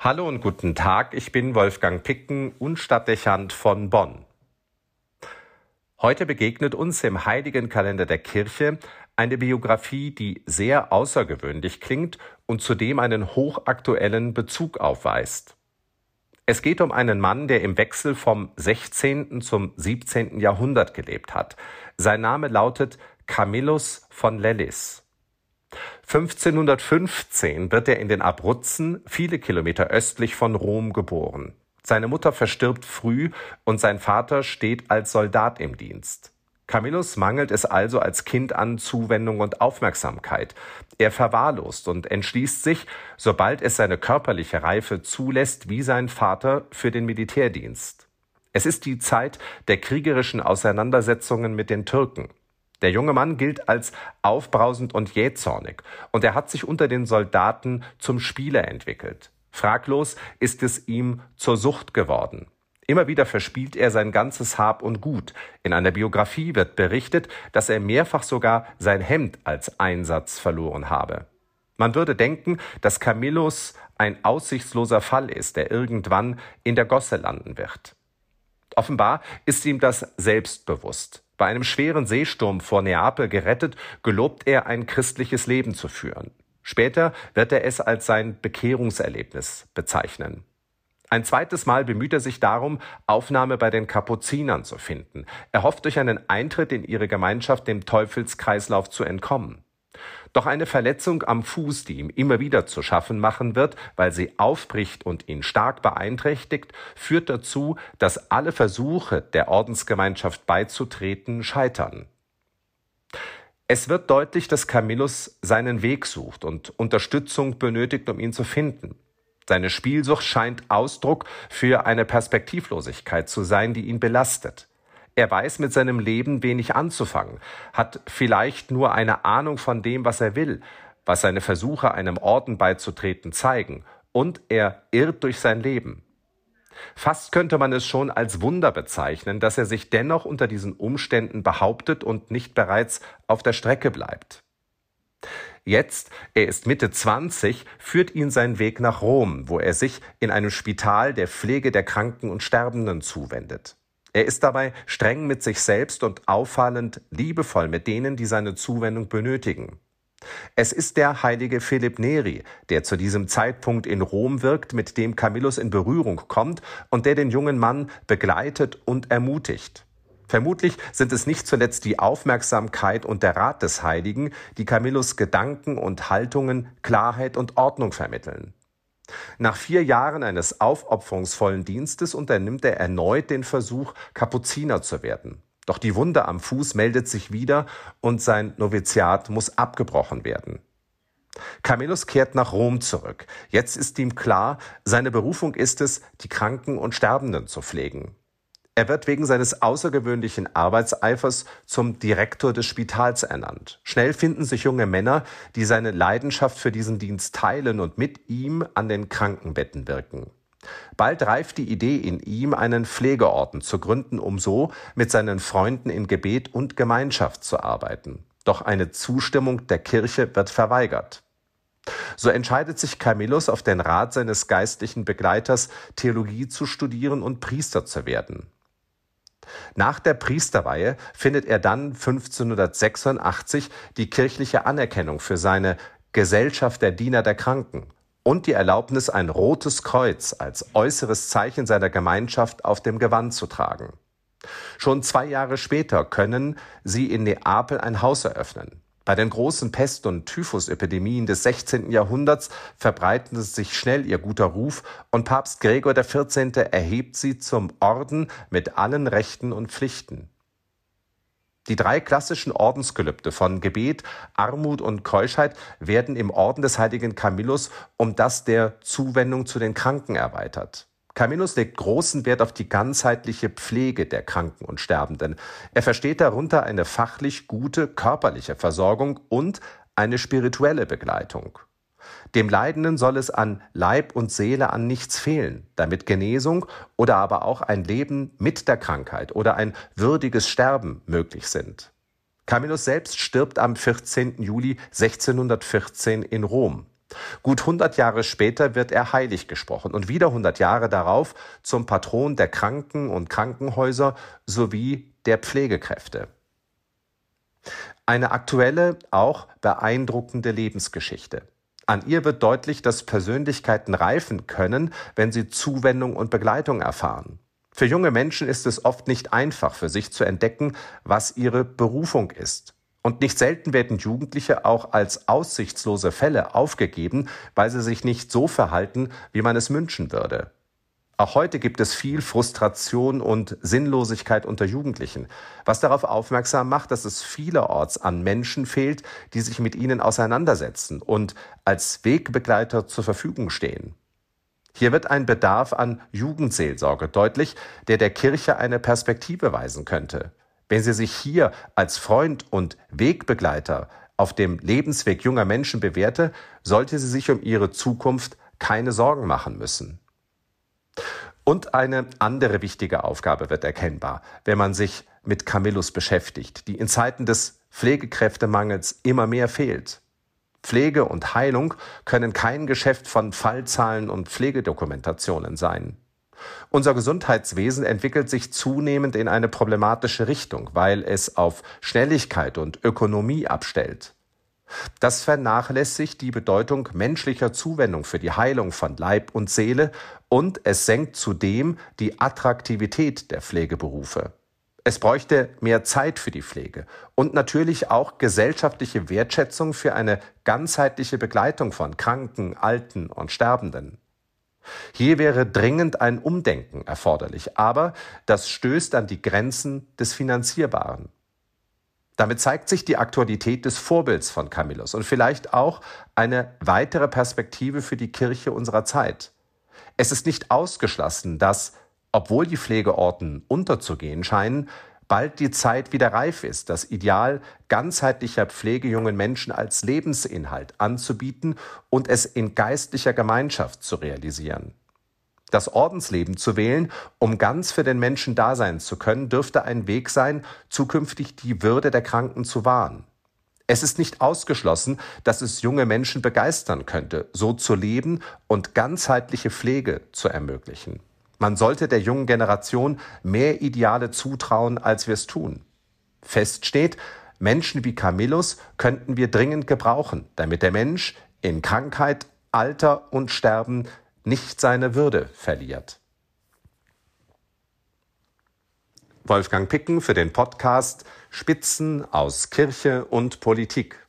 Hallo und guten Tag, ich bin Wolfgang Picken und Stadtdechant von Bonn. Heute begegnet uns im heiligen Kalender der Kirche eine Biografie, die sehr außergewöhnlich klingt und zudem einen hochaktuellen Bezug aufweist. Es geht um einen Mann, der im Wechsel vom 16. zum 17. Jahrhundert gelebt hat. Sein Name lautet Camillus von Lellis. 1515 wird er in den Abruzzen, viele Kilometer östlich von Rom, geboren. Seine Mutter verstirbt früh und sein Vater steht als Soldat im Dienst. Camillus mangelt es also als Kind an Zuwendung und Aufmerksamkeit. Er verwahrlost und entschließt sich, sobald es seine körperliche Reife zulässt, wie sein Vater für den Militärdienst. Es ist die Zeit der kriegerischen Auseinandersetzungen mit den Türken. Der junge Mann gilt als aufbrausend und jähzornig, und er hat sich unter den Soldaten zum Spieler entwickelt. Fraglos ist es ihm zur Sucht geworden. Immer wieder verspielt er sein ganzes Hab und Gut. In einer Biografie wird berichtet, dass er mehrfach sogar sein Hemd als Einsatz verloren habe. Man würde denken, dass Camillus ein aussichtsloser Fall ist, der irgendwann in der Gosse landen wird. Offenbar ist ihm das selbstbewusst. Bei einem schweren Seesturm vor Neapel gerettet, gelobt er ein christliches Leben zu führen. Später wird er es als sein Bekehrungserlebnis bezeichnen. Ein zweites Mal bemüht er sich darum, Aufnahme bei den Kapuzinern zu finden. Er hofft durch einen Eintritt in ihre Gemeinschaft dem Teufelskreislauf zu entkommen. Doch eine Verletzung am Fuß, die ihm immer wieder zu schaffen machen wird, weil sie aufbricht und ihn stark beeinträchtigt, führt dazu, dass alle Versuche, der Ordensgemeinschaft beizutreten, scheitern. Es wird deutlich, dass Camillus seinen Weg sucht und Unterstützung benötigt, um ihn zu finden. Seine Spielsucht scheint Ausdruck für eine Perspektivlosigkeit zu sein, die ihn belastet. Er weiß mit seinem Leben wenig anzufangen, hat vielleicht nur eine Ahnung von dem, was er will, was seine Versuche, einem Orden beizutreten, zeigen, und er irrt durch sein Leben. Fast könnte man es schon als Wunder bezeichnen, dass er sich dennoch unter diesen Umständen behauptet und nicht bereits auf der Strecke bleibt. Jetzt, er ist Mitte 20, führt ihn sein Weg nach Rom, wo er sich in einem Spital der Pflege der Kranken und Sterbenden zuwendet. Er ist dabei streng mit sich selbst und auffallend liebevoll mit denen, die seine Zuwendung benötigen. Es ist der heilige Philipp Neri, der zu diesem Zeitpunkt in Rom wirkt, mit dem Camillus in Berührung kommt und der den jungen Mann begleitet und ermutigt. Vermutlich sind es nicht zuletzt die Aufmerksamkeit und der Rat des Heiligen, die Camillus Gedanken und Haltungen Klarheit und Ordnung vermitteln. Nach vier Jahren eines aufopferungsvollen Dienstes unternimmt er erneut den Versuch, Kapuziner zu werden. Doch die Wunde am Fuß meldet sich wieder und sein Noviziat muss abgebrochen werden. Camillus kehrt nach Rom zurück. Jetzt ist ihm klar, seine Berufung ist es, die Kranken und Sterbenden zu pflegen. Er wird wegen seines außergewöhnlichen Arbeitseifers zum Direktor des Spitals ernannt. Schnell finden sich junge Männer, die seine Leidenschaft für diesen Dienst teilen und mit ihm an den Krankenbetten wirken. Bald reift die Idee in ihm, einen Pflegeorden zu gründen, um so mit seinen Freunden in Gebet und Gemeinschaft zu arbeiten. Doch eine Zustimmung der Kirche wird verweigert. So entscheidet sich Camillus auf den Rat seines geistlichen Begleiters, Theologie zu studieren und Priester zu werden. Nach der Priesterweihe findet er dann 1586 die kirchliche Anerkennung für seine Gesellschaft der Diener der Kranken und die Erlaubnis, ein rotes Kreuz als äußeres Zeichen seiner Gemeinschaft auf dem Gewand zu tragen. Schon zwei Jahre später können sie in Neapel ein Haus eröffnen. Bei den großen Pest- und Typhusepidemien des 16. Jahrhunderts verbreitete sich schnell ihr guter Ruf und Papst Gregor XIV. erhebt sie zum Orden mit allen Rechten und Pflichten. Die drei klassischen Ordensgelübde von Gebet, Armut und Keuschheit werden im Orden des heiligen Camillus um das der Zuwendung zu den Kranken erweitert. Camillus legt großen Wert auf die ganzheitliche Pflege der Kranken und Sterbenden. Er versteht darunter eine fachlich gute körperliche Versorgung und eine spirituelle Begleitung. Dem Leidenden soll es an Leib und Seele an nichts fehlen, damit Genesung oder aber auch ein Leben mit der Krankheit oder ein würdiges Sterben möglich sind. Camillus selbst stirbt am 14. Juli 1614 in Rom. Gut 100 Jahre später wird er heilig gesprochen und wieder 100 Jahre darauf zum Patron der Kranken und Krankenhäuser sowie der Pflegekräfte. Eine aktuelle, auch beeindruckende Lebensgeschichte. An ihr wird deutlich, dass Persönlichkeiten reifen können, wenn sie Zuwendung und Begleitung erfahren. Für junge Menschen ist es oft nicht einfach, für sich zu entdecken, was ihre Berufung ist. Und nicht selten werden Jugendliche auch als aussichtslose Fälle aufgegeben, weil sie sich nicht so verhalten, wie man es wünschen würde. Auch heute gibt es viel Frustration und Sinnlosigkeit unter Jugendlichen, was darauf aufmerksam macht, dass es vielerorts an Menschen fehlt, die sich mit ihnen auseinandersetzen und als Wegbegleiter zur Verfügung stehen. Hier wird ein Bedarf an Jugendseelsorge deutlich, der der Kirche eine Perspektive weisen könnte. Wenn sie sich hier als Freund und Wegbegleiter auf dem Lebensweg junger Menschen bewährte, sollte sie sich um ihre Zukunft keine Sorgen machen müssen. Und eine andere wichtige Aufgabe wird erkennbar, wenn man sich mit Camillus beschäftigt, die in Zeiten des Pflegekräftemangels immer mehr fehlt. Pflege und Heilung können kein Geschäft von Fallzahlen und Pflegedokumentationen sein. Unser Gesundheitswesen entwickelt sich zunehmend in eine problematische Richtung, weil es auf Schnelligkeit und Ökonomie abstellt. Das vernachlässigt die Bedeutung menschlicher Zuwendung für die Heilung von Leib und Seele und es senkt zudem die Attraktivität der Pflegeberufe. Es bräuchte mehr Zeit für die Pflege und natürlich auch gesellschaftliche Wertschätzung für eine ganzheitliche Begleitung von Kranken, Alten und Sterbenden. Hier wäre dringend ein Umdenken erforderlich, aber das stößt an die Grenzen des Finanzierbaren. Damit zeigt sich die Aktualität des Vorbilds von Camillus und vielleicht auch eine weitere Perspektive für die Kirche unserer Zeit. Es ist nicht ausgeschlossen, dass, obwohl die Pflegeorten unterzugehen scheinen, bald die Zeit wieder reif ist, das Ideal ganzheitlicher Pflege jungen Menschen als Lebensinhalt anzubieten und es in geistlicher Gemeinschaft zu realisieren. Das Ordensleben zu wählen, um ganz für den Menschen da sein zu können, dürfte ein Weg sein, zukünftig die Würde der Kranken zu wahren. Es ist nicht ausgeschlossen, dass es junge Menschen begeistern könnte, so zu leben und ganzheitliche Pflege zu ermöglichen. Man sollte der jungen Generation mehr Ideale zutrauen, als wir es tun. Fest steht, Menschen wie Camillus könnten wir dringend gebrauchen, damit der Mensch in Krankheit, Alter und Sterben nicht seine Würde verliert. Wolfgang Picken für den Podcast Spitzen aus Kirche und Politik.